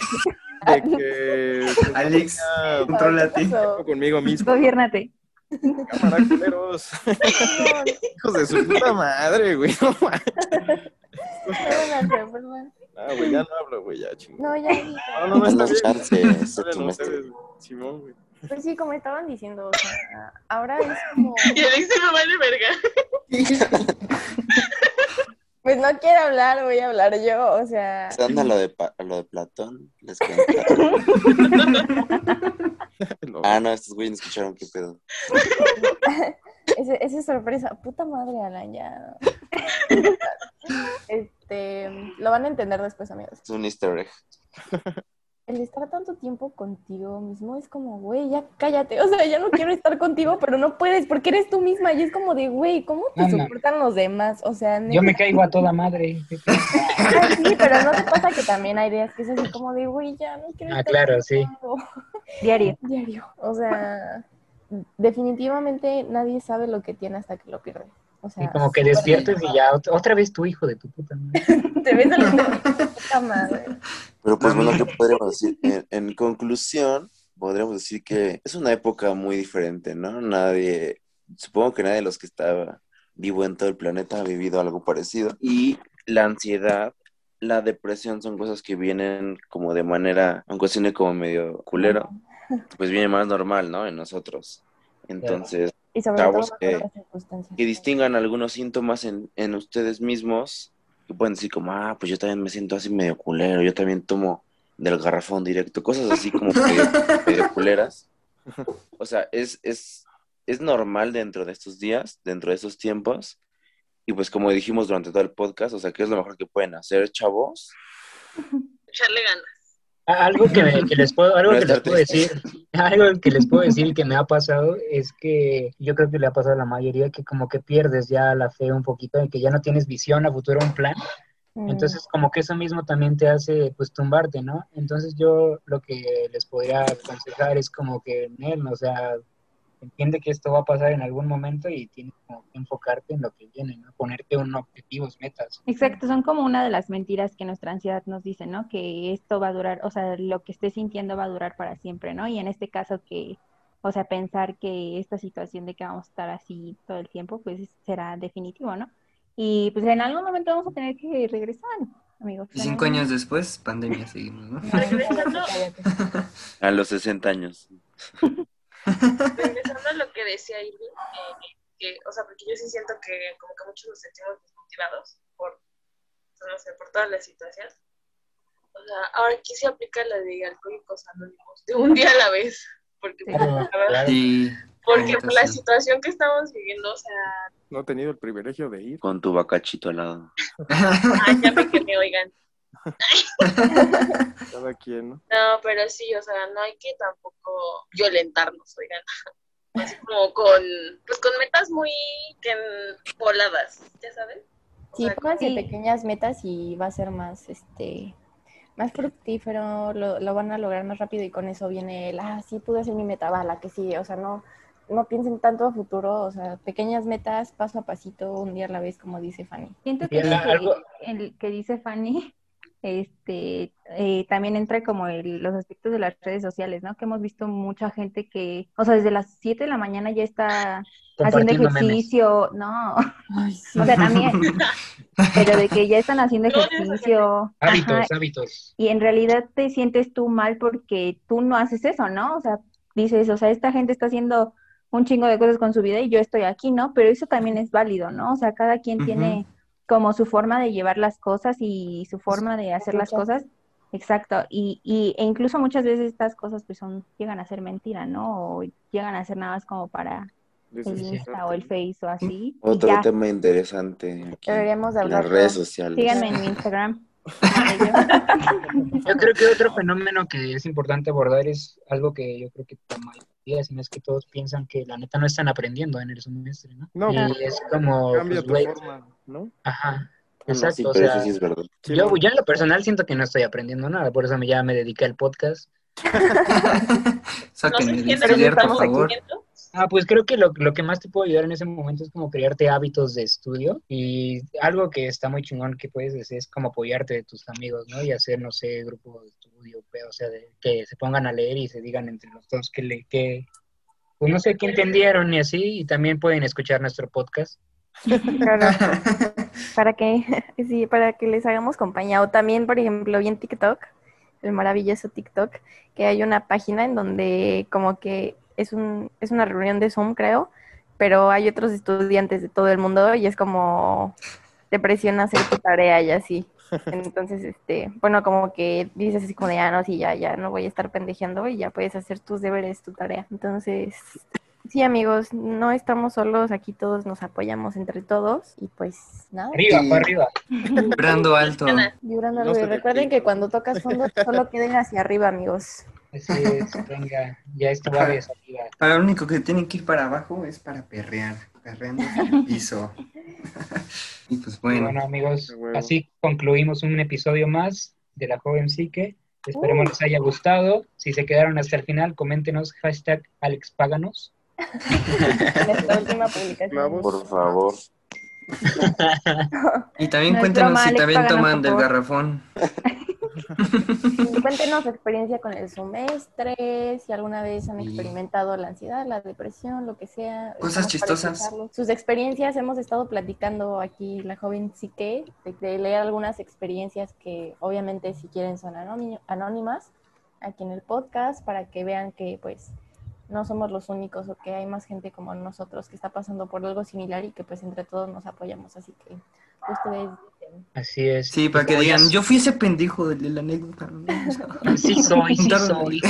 de que pues, Alex, tiempo conmigo mismo. gobiérnate. Cámara, culeros. *laughs* Hijos de su puta madre, güey. No, mames. Ah, güey, ya no hablo, güey, ya, chingón. No, ya. No, no, no, bien. chance, güey. este Simón, güey. Pues sí, como estaban diciendo, o sea, ahora es como... *laughs* Y Alex se me vale verga. *laughs* Pues no quiero hablar, voy a hablar yo, o sea... Pasando a lo de, Pa- lo de Platón, les cuento. *laughs* Ah, no, estos güeyes no escucharon qué pedo. *laughs* Ese, esa es sorpresa. Puta madre, Alan, ya. *laughs* Este, lo van a entender después, amigos. Es un easter egg. El estar tanto tiempo contigo mismo es como, güey, ya cállate. O sea, ya no quiero estar contigo, pero no puedes porque eres tú misma. Y es como de, güey, ¿cómo te No, no. soportan los demás? O sea, Yo me caigo a toda madre. Ah, sí, pero no te pasa que también hay días que es así como de, güey, ya no quiero Ah, estar claro, sí. Contigo". Diario. Diario. O sea, definitivamente nadie sabe lo que tiene hasta que lo pierde. O sea, Y como que despiertes y ya ot- otra vez tu hijo de tu puta madre. *laughs* Te ves y dices, puta madre. Pero pues No, bueno. ¿qué podríamos decir? En, en conclusión, podríamos decir que es una época muy diferente, ¿no? Nadie, supongo que nadie de los que estaba vivo en todo el planeta ha vivido algo parecido. Y la ansiedad, la depresión son cosas que vienen como de manera, aunque suene como medio culero, pues viene más normal, ¿no? En nosotros. Entonces, Y sobre Chavos todo que- que distingan algunos síntomas en, en ustedes mismos, que pueden decir como, ah, pues yo también me siento así medio culero, yo también tomo del garrafón directo, cosas así como medio, *laughs* medio culeras. O sea, es, es, es normal dentro de estos días, dentro de estos tiempos, y pues como dijimos durante todo el podcast, o sea, ¿qué es lo mejor que pueden hacer, chavos? *laughs* Echarle ganas. Algo que, me- que *laughs* les puedo, algo No que les puedo decir, *laughs* algo que les puedo decir que me ha pasado es que yo creo que le ha pasado a la mayoría que como que pierdes ya la fe un poquito y que ya no tienes visión a futuro, un plan. Mm. Entonces como que eso mismo también te hace pues tumbarte, ¿no? Entonces yo lo que les podría aconsejar es como que, Nel, o sea, entiende que esto va a pasar en algún momento y tienes como que enfocarte en lo que viene, ¿no? Ponerte un objetivos, metas. Exacto, son como una de las mentiras que nuestra ansiedad nos dice, ¿no? Que esto va a durar, o sea, lo que estés sintiendo va a durar para siempre, ¿no? Y en este caso que, o sea, pensar que esta situación de que vamos a estar así todo el tiempo, pues será definitivo, ¿no? Y pues en algún momento vamos a tener que regresar, amigos. Y cinco años después, pandemia, seguimos, ¿no? *laughs* A los 60 años. *laughs* Regresando a lo que decía Irving, eh, que, o sea, porque yo sí siento que como que muchos nos sentimos desmotivados por, no sé, por toda la situación. O sea, ahora aquí se aplica la de alcohólicos anónimos, de un día a la vez. Porque, Sí. pues, la verdad, Claro. Sí, porque la situación que estamos viviendo, o sea, No he tenido el privilegio de ir. Con tu bacachito al lado. *laughs* ay, ya me quemé, oigan. *laughs* Cada quien, ¿no? No, pero sí, o sea, no hay que tampoco violentarnos, oigan. Así como con, pues con metas muy que voladas, ¿ya saben? O Sí, sea, pónganse sí. pequeñas metas y va a ser más, este, más fructífero, lo, lo van a lograr más rápido y con eso viene el, ah, sí pude hacer mi meta, va, la que sigue, o sea, no, no piensen tanto a futuro, o sea, pequeñas metas, paso a pasito, un día a la vez, como dice Fanny. Siento que, el que dice Fanny, este, eh, también entra como el- los aspectos de las redes sociales, ¿no? Que hemos visto mucha gente que, o sea, desde las 7 de la mañana ya está haciendo memes. ejercicio, no, *laughs* o sea, también, *laughs* pero de que ya están haciendo ejercicio, Hábitos, ajá, hábitos. y en realidad te sientes tú mal porque tú no haces eso, ¿no? O sea, dices, o sea, esta gente está haciendo un chingo de cosas con su vida y yo estoy aquí, ¿no? Pero eso también es válido, ¿no? O sea, cada quien tiene como su forma de llevar las cosas y su forma de hacer las cosas. Exacto, y, y e incluso muchas veces estas cosas pues son, llegan a ser mentira, ¿no? O llegan a ser nada más como para el Insta o el ¿no? Face o así. Otro ya, tema interesante aquí. Deberíamos las redes sociales. síganme en mi Instagram. Yo creo que otro fenómeno que es importante abordar es algo que yo creo que está mal día, sino es que todos piensan que la neta no están aprendiendo en el semestre, ¿no? No, y es como, Cambia pues, tu güey, forma, ¿no? ajá, No, exacto, sí, o pero sea, eso sí es verdad. Yo, no. yo en lo personal siento que no estoy aprendiendo nada, por eso me, ya me dediqué al podcast. *laughs* No Sáquenme sé de quién estudiar, por favor. Ah, pues creo que lo, lo que más te puede ayudar en ese momento es como crearte hábitos de estudio y algo que está muy chingón que puedes hacer es como apoyarte de tus amigos, ¿no? Y hacer, no sé, grupo de estudio, o sea, de- que se pongan a leer y se digan entre los dos que le, que, pues no sé qué entendieron y así, y también pueden escuchar nuestro podcast. Claro, *laughs* para que, *laughs* sí, para que les hagamos compañía. O también, por ejemplo, vi en TikTok, el maravilloso TikTok, que hay una página en donde como que es un, es una reunión de Zoom, creo, pero hay otros estudiantes de todo el mundo y es como te presiona hacer tu tarea y así. Entonces, este, bueno, como que dices así como de, ah, no, sí, ya, ya, no voy a estar pendejeando y ya puedes hacer tus deberes, tu tarea. Entonces, sí, amigos, no estamos solos, aquí todos nos apoyamos entre todos y pues nada. Arriba, Sí. para arriba. Vibrando alto. Vibrando No arriba. Y recuerden que cuando tocas fondo solo queden hacia arriba, amigos. Así es, venga, ya esto va de salida. Para lo único que tienen que ir para abajo es para perrear. Perreando en el *laughs* piso. *laughs* y pues bueno. Bueno, amigos, así concluimos un episodio más de La Joven Psique. Esperemos les haya gustado. Si se quedaron hasta el final, coméntenos hashtag AlexPáganos. *laughs* Nuestra *laughs* última publicación. Clavos. Por favor. *laughs* Y también No cuéntenos broma, si Alex, también toman del garrafón. Cuéntenos su experiencia con el semestre, si alguna vez han Sí. experimentado la ansiedad, la depresión, lo que sea. Cosas chistosas. Sus experiencias, hemos estado platicando aquí, la joven Psique, de, de leer algunas experiencias que obviamente si quieren son anóni- anónimas aquí en el podcast para que vean que pues no somos los únicos o que hay más gente como nosotros que está pasando por algo similar y que pues entre todos nos apoyamos. Así que ustedes dicen. Así es. Sí, para que Como ya digan, yo fui ese pendejo de la anécdota. *laughs* Sí soy, sí soy.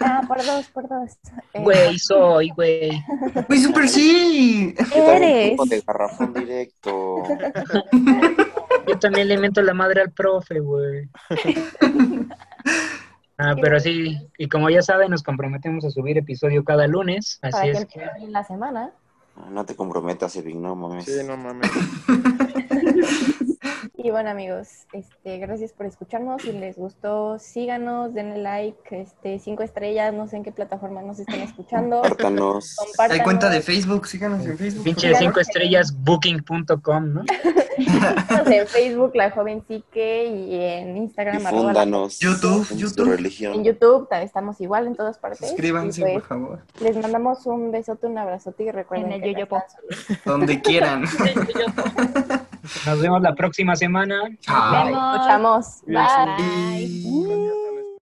Ah, por dos, por dos. Eh, Güey, soy, güey. *laughs* ¡Güey, super sí! Yo también Eres. tuvo de garrafón directo. *laughs* Yo también le miento la madre al profe, güey. Ah, pero sí, y como ya saben, nos comprometemos a subir episodio cada lunes, para así que es que bien la semana. No te comprometas, Evin, no mames. Sí, no mames. *laughs* Y bueno, amigos, este, gracias por escucharnos. Si les gustó, síganos, denle like, este, cinco estrellas, no sé en qué plataforma nos están escuchando. Compártanos. Compartan. Hay cuenta de Facebook, síganos en Facebook. pinche cinco estrellas booking.com, ¿no? *laughs* en Facebook, La Joven Psique, y en Instagram, Difúndanos. YouTube, YouTube. su en religión. YouTube, ta- estamos igual en todas partes. Suscríbanse, pues, por favor. Les mandamos un besote, un abrazote y recuerden En el que. Donde quieran. *laughs* Nos vemos la próxima semana. Chao. Vemos. Escuchamos. Bye. Y-